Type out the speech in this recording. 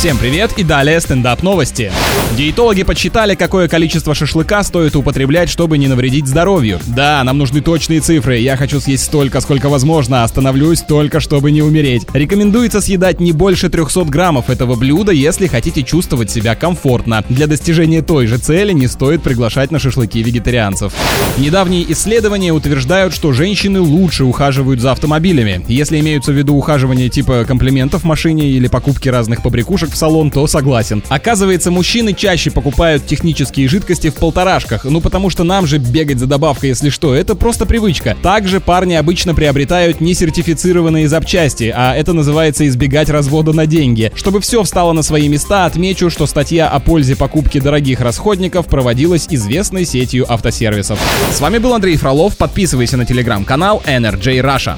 Всем привет и далее стендап новости. Диетологи подсчитали, какое количество шашлыка стоит употреблять, чтобы не навредить здоровью. Да, нам нужны точные цифры. Я хочу съесть столько, сколько возможно, остановлюсь только, чтобы не умереть. Рекомендуется съедать не больше 300 граммов этого блюда, если хотите чувствовать себя комфортно. Для достижения той же цели не стоит приглашать на шашлыки вегетарианцев. Недавние исследования утверждают, что женщины лучше ухаживают за автомобилями. Если имеются в виду ухаживание типа комплиментов в машине или покупки разных побрякушек в салон, то согласен. Оказывается, мужчины чаще покупают технические жидкости в полторашках, ну потому что нам же бегать за добавкой, если что, это просто привычка. Также парни обычно приобретают несертифицированные запчасти, а это называется избегать развода на деньги. Чтобы все встало на свои места, отмечу, что статья о пользе покупки дорогих расходников проводилась известной сетью автосервисов. С вами был Андрей Фролов, подписывайся на телеграм-канал NRJ Russia.